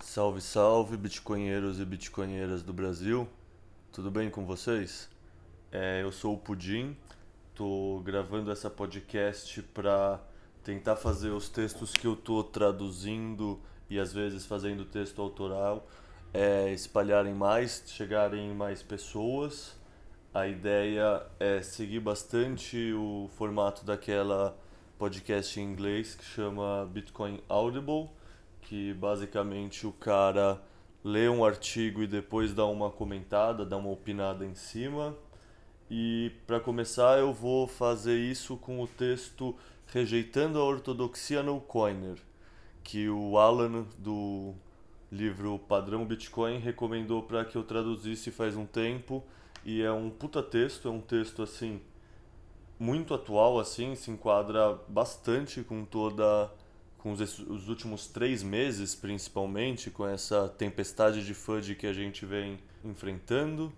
Salve, salve, bitcoinheiros e bitcoinheiras do Brasil. Tudo bem com vocês? É, eu sou o Pudim. Tô gravando essa podcast para tentar fazer os textos que eu tô traduzindo e às vezes fazendo texto autoral é, espalharem mais, chegarem em mais pessoas. A ideia é seguir bastante o formato daquela podcast em inglês que chama Bitcoin Audible que basicamente o cara lê um artigo e depois dá uma comentada, dá uma opinada em cima. E para começar, eu vou fazer isso com o texto Rejeitando a Ortodoxia no Coiner, que o Alan do livro Padrão Bitcoin recomendou para que eu traduzisse faz um tempo, e é um puta texto, é um texto assim muito atual assim, se enquadra bastante com toda com os, os últimos três meses, principalmente, com essa tempestade de FUD que a gente vem enfrentando.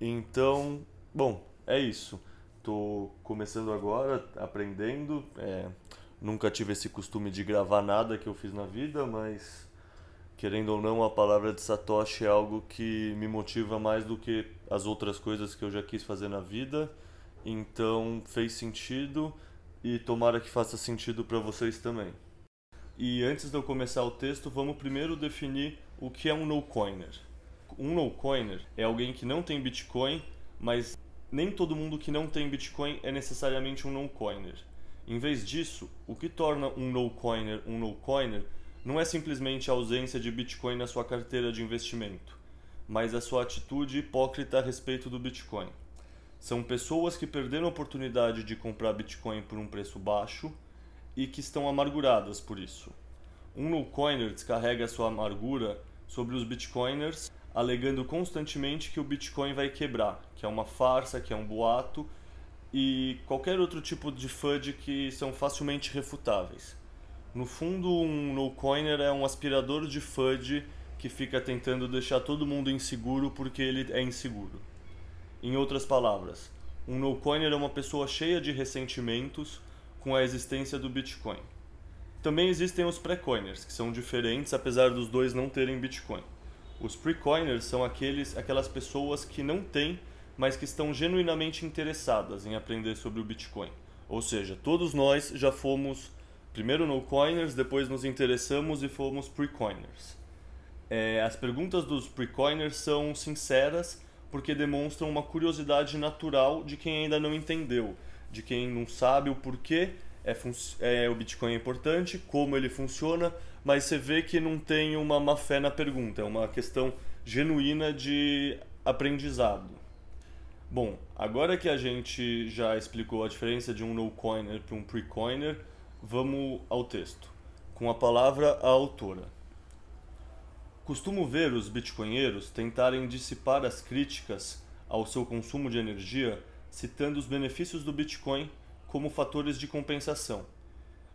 Então, bom, é isso. Tô começando agora, aprendendo. É, nunca tive esse costume de gravar nada que eu fiz na vida, mas querendo ou não, a palavra de Satoshi é algo que me motiva mais do que as outras coisas que eu já quis fazer na vida. Então fez sentido e tomara que faça sentido para vocês também. E antes de eu começar o texto, vamos primeiro definir o que é um no-coiner. Um no-coiner é alguém que não tem Bitcoin, mas nem todo mundo que não tem Bitcoin é necessariamente um no-coiner. Em vez disso, o que torna um no-coiner um no-coiner não é simplesmente a ausência de Bitcoin na sua carteira de investimento, mas a sua atitude hipócrita a respeito do Bitcoin. São pessoas que perderam a oportunidade de comprar Bitcoin por um preço baixo e que estão amarguradas por isso. Um no-coiner descarrega sua amargura sobre os bitcoiners, alegando constantemente que o Bitcoin vai quebrar, que é uma farsa, que é um boato e qualquer outro tipo de FUD que são facilmente refutáveis. No fundo, um no-coiner é um aspirador de FUD que fica tentando deixar todo mundo inseguro porque ele é inseguro. Em outras palavras, um no-coiner é uma pessoa cheia de ressentimentos com a existência do Bitcoin. Também existem os pré-coiners, que são diferentes apesar dos dois não terem Bitcoin. Os pre-coiners são aqueles, aquelas pessoas que não têm, mas que estão genuinamente interessadas em aprender sobre o Bitcoin. Ou seja, todos nós já fomos primeiro no-coiners, depois nos interessamos e fomos pre-coiners. É, as perguntas dos pre-coiners são sinceras porque demonstram uma curiosidade natural de quem ainda não entendeu de quem não sabe o porquê é, é, o Bitcoin é importante, como ele funciona, mas você vê que não tem uma má fé na pergunta, é uma questão genuína de aprendizado. Bom, agora que a gente já explicou a diferença de um no-coiner para um pre-coiner, vamos ao texto. Com a palavra a autora. Costumo ver os bitcoinheiros tentarem dissipar as críticas ao seu consumo de energia citando os benefícios do Bitcoin como fatores de compensação.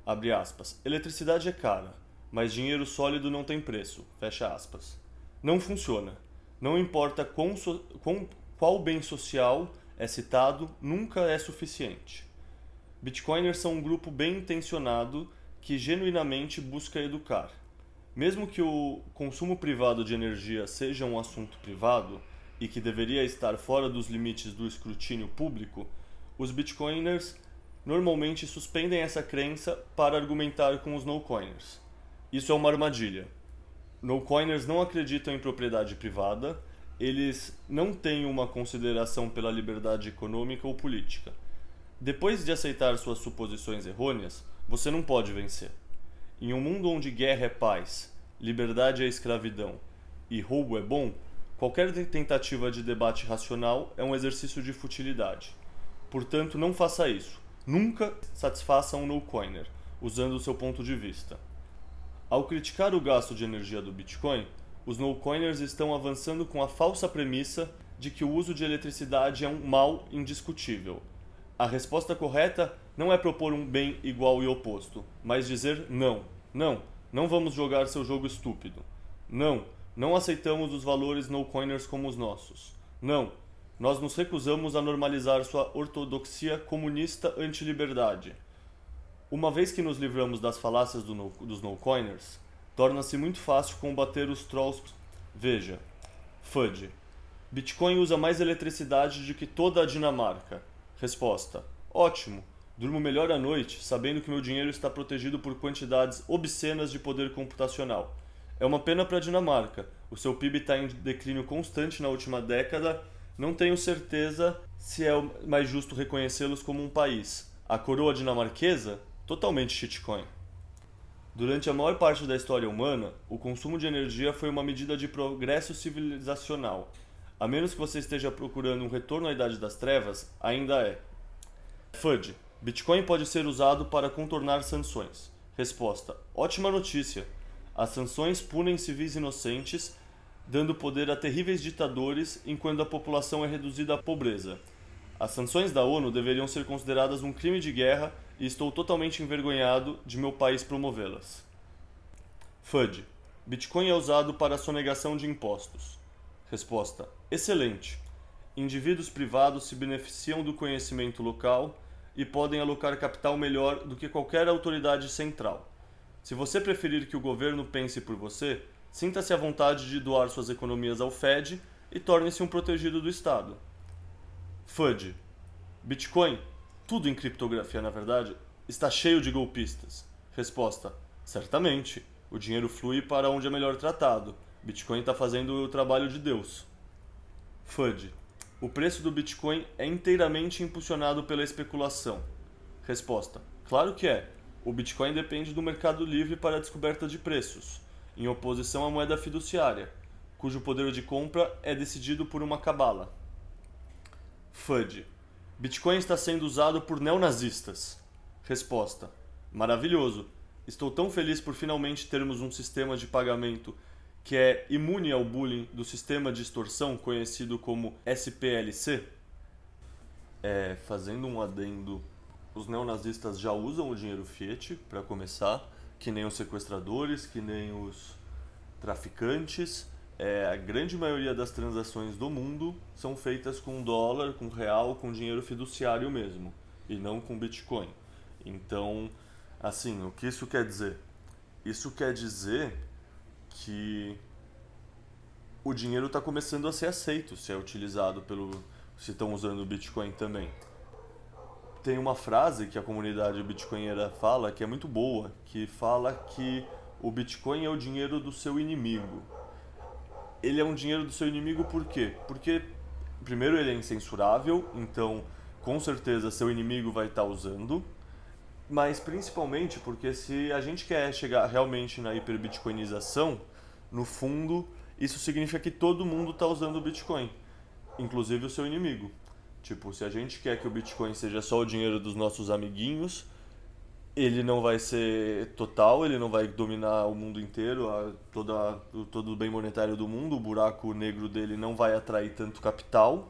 Abre aspas. Eletricidade é cara, mas dinheiro sólido não tem preço. Fecha aspas. Não funciona. Não importa quão so, quão, qual bem social é citado, nunca é suficiente. Bitcoiners são um grupo bem intencionado que genuinamente busca educar. Mesmo que o consumo privado de energia seja um assunto privado, e que deveria estar fora dos limites do escrutínio público, os bitcoiners normalmente suspendem essa crença para argumentar com os no-coiners. Isso é uma armadilha. No-coiners não acreditam em propriedade privada, eles não têm uma consideração pela liberdade econômica ou política. Depois de aceitar suas suposições errôneas, você não pode vencer. Em um mundo onde guerra é paz, liberdade é escravidão e roubo é bom, Qualquer tentativa de debate racional é um exercício de futilidade. Portanto, não faça isso. Nunca satisfaça um no-coiner, usando o seu ponto de vista. Ao criticar o gasto de energia do Bitcoin, os no-coiners estão avançando com a falsa premissa de que o uso de eletricidade é um mal indiscutível. A resposta correta não é propor um bem igual e oposto, mas dizer não. Não, não vamos jogar seu jogo estúpido. Não, Não aceitamos os valores no-coiners como os nossos. Não, nós nos recusamos a normalizar sua ortodoxia comunista anti-liberdade. Uma vez que nos livramos das falácias do no, dos no-coiners, torna-se muito fácil combater os trolls. Veja, FUD. Bitcoin usa mais eletricidade do que toda a Dinamarca. Resposta: Ótimo. Durmo melhor à noite, sabendo que meu dinheiro está protegido por quantidades obscenas de poder computacional. É uma pena para a Dinamarca. O seu PIB está em declínio constante na última década. Não tenho certeza se é mais justo reconhecê-los como um país. A coroa dinamarquesa? Totalmente shitcoin. Durante a maior parte da história humana, o consumo de energia foi uma medida de progresso civilizacional. A menos que você esteja procurando um retorno à Idade das Trevas, ainda é. FUD. Bitcoin pode ser usado para contornar sanções. Resposta: Ótima notícia. As sanções punem civis inocentes, dando poder a terríveis ditadores enquanto a população é reduzida à pobreza. As sanções da ONU deveriam ser consideradas um crime de guerra e estou totalmente envergonhado de meu país promovê-las. FUD. Bitcoin é usado para a sonegação de impostos. Resposta: Excelente. Indivíduos privados se beneficiam do conhecimento local e podem alocar capital melhor do que qualquer autoridade central. Se você preferir que o governo pense por você, sinta-se à vontade de doar suas economias ao Fed e torne-se um protegido do Estado. FUD. Bitcoin tudo em criptografia, na verdade, está cheio de golpistas? Resposta: certamente. O dinheiro flui para onde é melhor tratado. Bitcoin está fazendo o trabalho de Deus. FUD. O preço do Bitcoin é inteiramente impulsionado pela especulação. Resposta: Claro que é. O Bitcoin depende do mercado livre para a descoberta de preços, em oposição à moeda fiduciária, cujo poder de compra é decidido por uma cabala. FUD. Bitcoin está sendo usado por neonazistas. Resposta: Maravilhoso. Estou tão feliz por finalmente termos um sistema de pagamento que é imune ao bullying do sistema de extorsão conhecido como SPLC. É, fazendo um adendo, os neonazistas já usam o dinheiro fiat para começar, que nem os sequestradores, que nem os traficantes é, a grande maioria das transações do mundo são feitas com dólar, com real, com dinheiro fiduciário mesmo, e não com Bitcoin. Então, assim, o que isso quer dizer? Isso quer dizer que o dinheiro está começando a ser aceito, se é utilizado pelo. se estão usando o Bitcoin também. Tem uma frase que a comunidade bitcoinera fala que é muito boa, que fala que o Bitcoin é o dinheiro do seu inimigo ele é um dinheiro do seu inimigo por quê? Porque, primeiro, ele é incensurável, então com certeza seu inimigo vai estar tá usando, mas principalmente porque se a gente quer chegar realmente na hiperbitcoinização, no fundo, isso significa que todo mundo está usando o Bitcoin, inclusive o seu inimigo. Tipo, se a gente quer que o Bitcoin seja só o dinheiro dos nossos amiguinhos, ele não vai ser total, ele não vai dominar o mundo inteiro, a, toda, todo o bem monetário do mundo, o buraco negro dele não vai atrair tanto capital.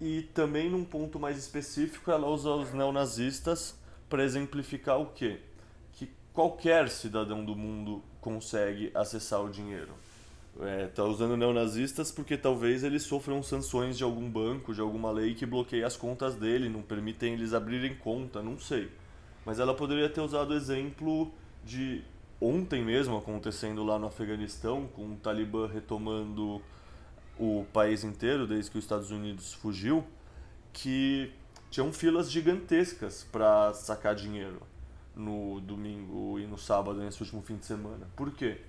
E também num ponto mais específico, ela usa os neonazistas para exemplificar o quê? Que qualquer cidadão do mundo consegue acessar o dinheiro. Está é, usando neonazistas porque talvez eles sofram sanções de algum banco, de alguma lei que bloqueia as contas dele, não permitem eles abrirem conta, não sei. Mas ela poderia ter usado o exemplo de ontem mesmo acontecendo lá no Afeganistão, com o Talibã retomando o país inteiro desde que os Estados Unidos fugiu, que tinham filas gigantescas para sacar dinheiro no domingo e no sábado, nesse último fim de semana. Por quê?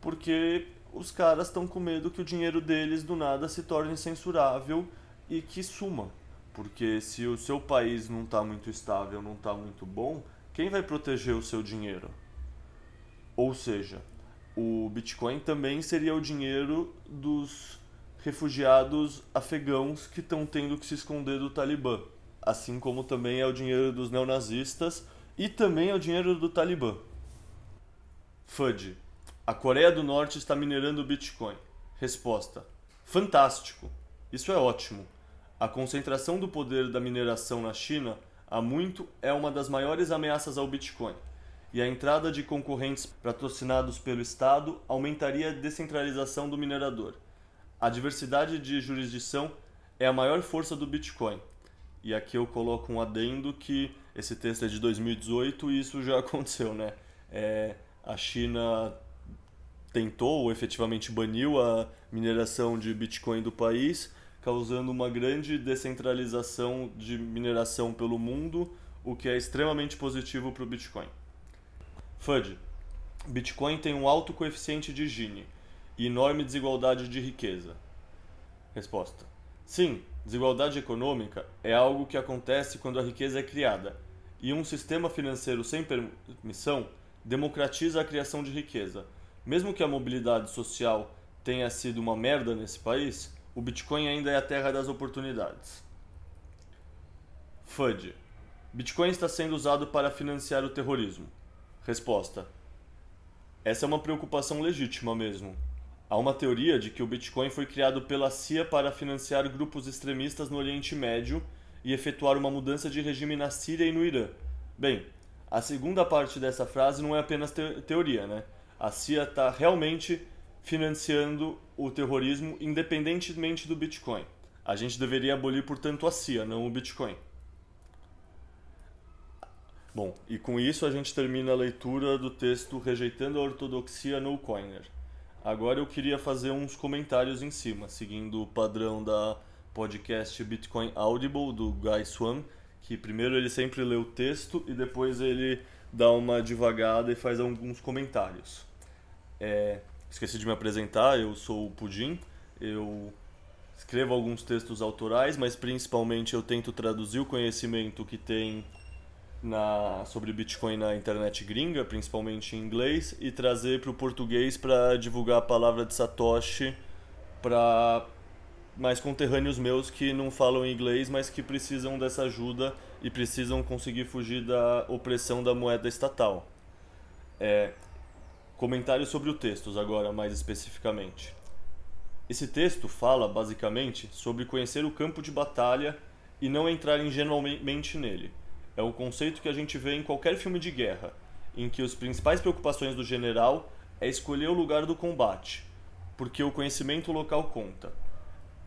Porque os caras estão com medo que o dinheiro deles do nada se torne censurável e que suma. Porque se o seu país não está muito estável, não está muito bom, quem vai proteger o seu dinheiro? Ou seja, o Bitcoin também seria o dinheiro dos refugiados afegãos que estão tendo que se esconder do Talibã. Assim como também é o dinheiro dos neonazistas e também é o dinheiro do Talibã. FUD. A Coreia do Norte está minerando Bitcoin. Resposta: Fantástico. Isso é ótimo. A concentração do poder da mineração na China há muito é uma das maiores ameaças ao Bitcoin. e a entrada de concorrentes patrocinados pelo Estado aumentaria a descentralização do minerador. A diversidade de jurisdição é a maior força do Bitcoin. E aqui eu coloco um adendo que esse texto é de 2018 e isso já aconteceu, né? É, a China tentou ou efetivamente baniu a mineração de Bitcoin do país, causando uma grande descentralização de mineração pelo mundo, o que é extremamente positivo para o Bitcoin. FUD. Bitcoin tem um alto coeficiente de Gini e enorme desigualdade de riqueza. Resposta. Sim, desigualdade econômica é algo que acontece quando a riqueza é criada, e um sistema financeiro sem permissão democratiza a criação de riqueza. Mesmo que a mobilidade social tenha sido uma merda nesse país, o Bitcoin ainda é a terra das oportunidades. FUD. Bitcoin está sendo usado para financiar o terrorismo. Resposta. Essa é uma preocupação legítima mesmo. Há uma teoria de que o Bitcoin foi criado pela CIA para financiar grupos extremistas no Oriente Médio e efetuar uma mudança de regime na Síria e no Irã. Bem, a segunda parte dessa frase não é apenas te teoria, né? A CIA está realmente financiando o terrorismo independentemente do Bitcoin. A gente deveria abolir, portanto, a CIA, não o Bitcoin. Bom, e com isso a gente termina a leitura do texto Rejeitando a Ortodoxia no Coiner. Agora eu queria fazer uns comentários em cima, seguindo o padrão da podcast Bitcoin Audible do Guy Swan, que primeiro ele sempre lê o texto e depois ele dá uma devagada e faz alguns comentários. É, esqueci de me apresentar, eu sou o Pudim, eu escrevo alguns textos autorais, mas principalmente eu tento traduzir o conhecimento que tem na, sobre Bitcoin na internet gringa, principalmente em inglês, e trazer para o português para divulgar a palavra de Satoshi para mais conterrâneos meus que não falam inglês, mas que precisam dessa ajuda e precisam conseguir fugir da opressão da moeda estatal. É, comentários sobre o texto agora, mais especificamente. Esse texto fala, basicamente, sobre conhecer o campo de batalha e não entrar ingenuamente nele é o conceito que a gente vê em qualquer filme de guerra, em que as principais preocupações do general é escolher o lugar do combate, porque o conhecimento local conta.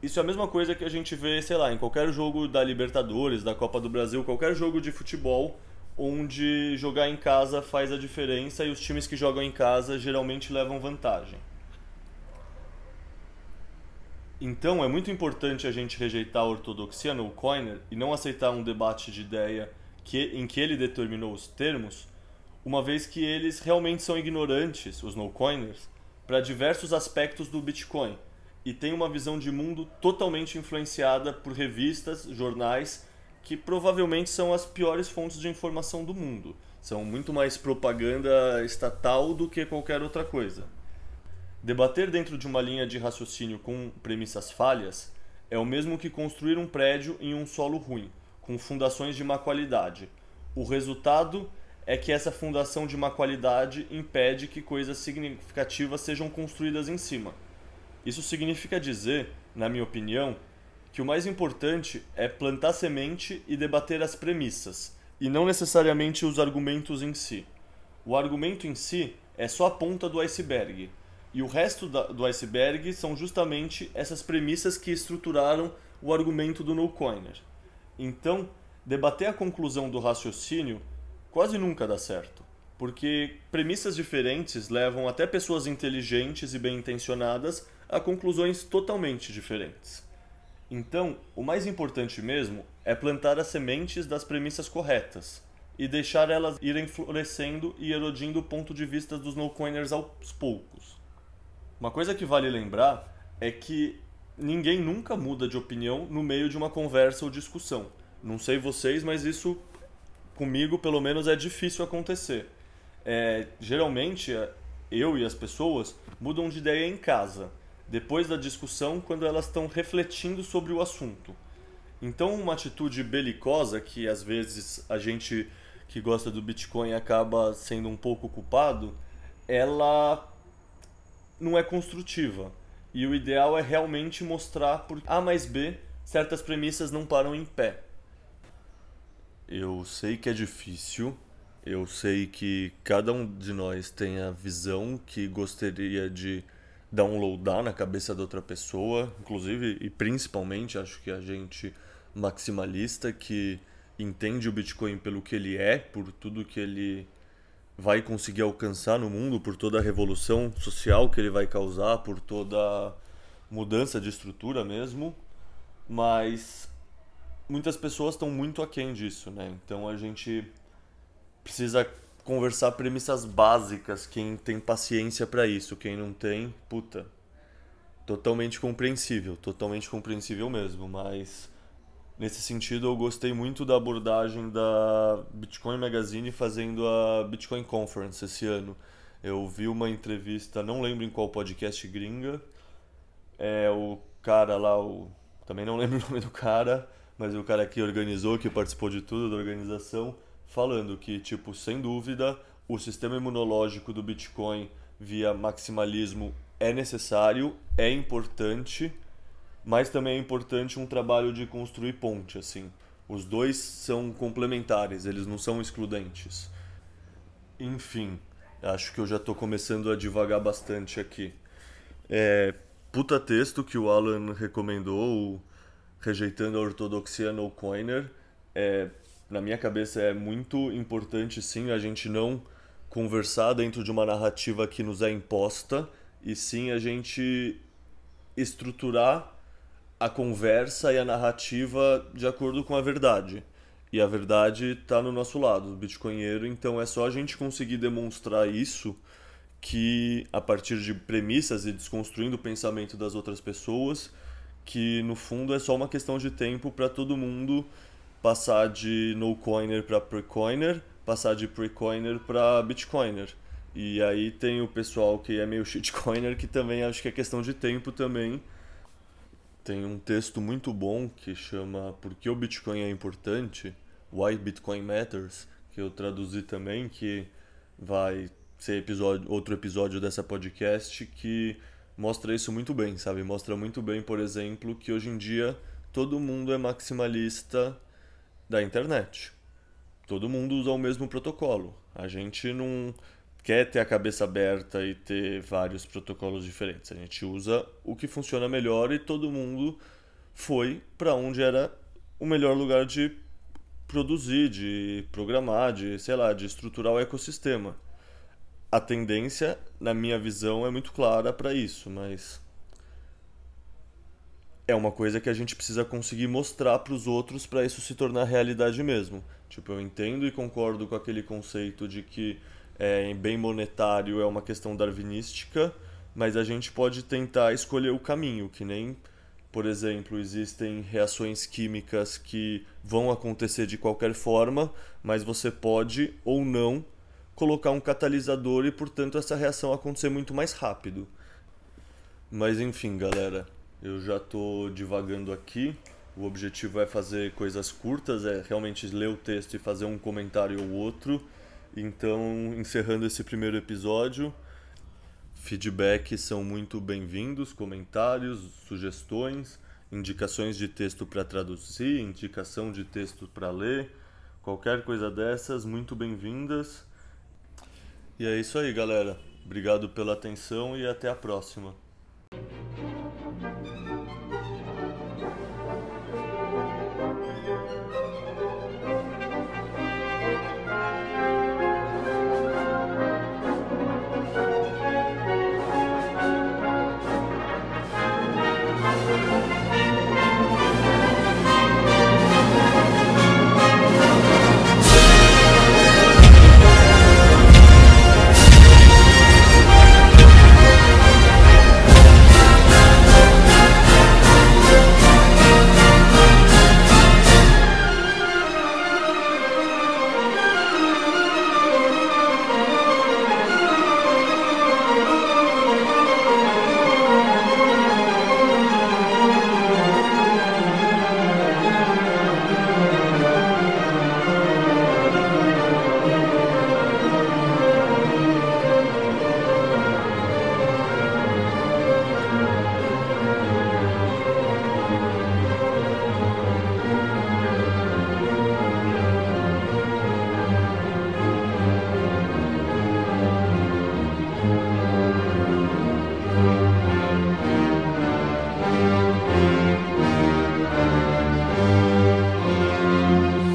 Isso é a mesma coisa que a gente vê, sei lá, em qualquer jogo da Libertadores, da Copa do Brasil, qualquer jogo de futebol onde jogar em casa faz a diferença e os times que jogam em casa geralmente levam vantagem. Então é muito importante a gente rejeitar a ortodoxia no Coiner e não aceitar um debate de ideia que, em que ele determinou os termos, uma vez que eles realmente são ignorantes, os no-coiners, para diversos aspectos do Bitcoin e têm uma visão de mundo totalmente influenciada por revistas, jornais, que provavelmente são as piores fontes de informação do mundo. São muito mais propaganda estatal do que qualquer outra coisa. Debater dentro de uma linha de raciocínio com premissas falhas é o mesmo que construir um prédio em um solo ruim com fundações de má qualidade. O resultado é que essa fundação de má qualidade impede que coisas significativas sejam construídas em cima. Isso significa dizer, na minha opinião, que o mais importante é plantar semente e debater as premissas, e não necessariamente os argumentos em si. O argumento em si é só a ponta do iceberg, e o resto do iceberg são justamente essas premissas que estruturaram o argumento do no-coiner. Então, debater a conclusão do raciocínio quase nunca dá certo, porque premissas diferentes levam até pessoas inteligentes e bem intencionadas a conclusões totalmente diferentes. Então, o mais importante mesmo é plantar as sementes das premissas corretas e deixar elas irem florescendo e erodindo o ponto de vista dos no-coiners aos poucos. Uma coisa que vale lembrar é que ninguém nunca muda de opinião no meio de uma conversa ou discussão. Não sei vocês, mas isso comigo, pelo menos, é difícil acontecer. É, geralmente, eu e as pessoas mudam de ideia em casa, depois da discussão, quando elas estão refletindo sobre o assunto. Então, uma atitude belicosa, que às vezes a gente que gosta do Bitcoin acaba sendo um pouco culpado, ela não é construtiva e o ideal é realmente mostrar por A mais B certas premissas não param em pé. Eu sei que é difícil, Eu sei que cada um de nós tem a visão que gostaria de downloadar na cabeça da outra pessoa, inclusive e principalmente acho que a gente maximalista que entende o Bitcoin pelo que ele é, por tudo que ele vai conseguir alcançar no mundo, por toda a revolução social que ele vai causar, por toda mudança de estrutura mesmo, mas muitas pessoas estão muito aquém disso, né? Então a gente precisa conversar premissas básicas, quem tem paciência para isso, quem não tem, puta, totalmente compreensível, totalmente compreensível mesmo, mas nesse sentido eu gostei muito da abordagem da Bitcoin Magazine fazendo a Bitcoin Conference esse ano. Eu vi uma entrevista, não lembro em qual podcast gringa, é o cara lá, o também não lembro o nome do cara, mas o cara que organizou, que participou de tudo da organização, falando que, tipo, sem dúvida, o sistema imunológico do Bitcoin via maximalismo é necessário, é importante, mas também é importante um trabalho de construir ponte, assim. Os dois são complementares, eles não são excludentes. Enfim, acho que eu já estou começando a divagar bastante aqui. É, puta texto que o Alan recomendou, rejeitando a ortodoxia no coiner. É, na minha cabeça é muito importante sim a gente não conversar dentro de uma narrativa que nos é imposta e sim a gente estruturar a conversa e a narrativa de acordo com a verdade. E a verdade está no nosso lado, bitcoinheiro, então é só a gente conseguir demonstrar isso que a partir de premissas e desconstruindo o pensamento das outras pessoas, que no fundo é só uma questão de tempo para todo mundo passar de no coiner para pre-coiner, passar de pre-coiner para bitcoiner. E aí tem o pessoal que é meio shitcoiner que também acho que é questão de tempo também. Tem um texto muito bom que chama Por que o Bitcoin é importante? Why Bitcoin Matters, que eu traduzi também, que vai ser episódio, outro episódio dessa podcast que mostra isso muito bem, sabe? Mostra muito bem, por exemplo, que hoje em dia todo mundo é maximalista da internet. Todo mundo usa o mesmo protocolo. A gente não quer ter a cabeça aberta e ter vários protocolos diferentes. A gente usa o que funciona melhor e todo mundo foi para onde era o melhor lugar de produzir, de programar, de, sei lá, de estruturar o ecossistema. A tendência, na minha visão, é muito clara para isso, mas é uma coisa que a gente precisa conseguir mostrar para os outros para isso se tornar realidade mesmo. Tipo, eu entendo e concordo com aquele conceito de que é, bem monetário é uma questão darwinística, mas a gente pode tentar escolher o caminho, que nem, por exemplo, existem reações químicas que vão acontecer de qualquer forma, mas você pode ou não colocar um catalisador e, portanto, essa reação acontecer muito mais rápido. Mas enfim, galera, eu já estou divagando aqui. O objetivo é fazer coisas curtas, é realmente ler o texto e fazer um comentário ou outro. Então, encerrando esse primeiro episódio, feedbacks são muito bem-vindos, comentários, sugestões, indicações de texto para traduzir, indicação de texto para ler, qualquer coisa dessas, muito bem-vindas. E é isso aí, galera. Obrigado pela atenção e até a próxima.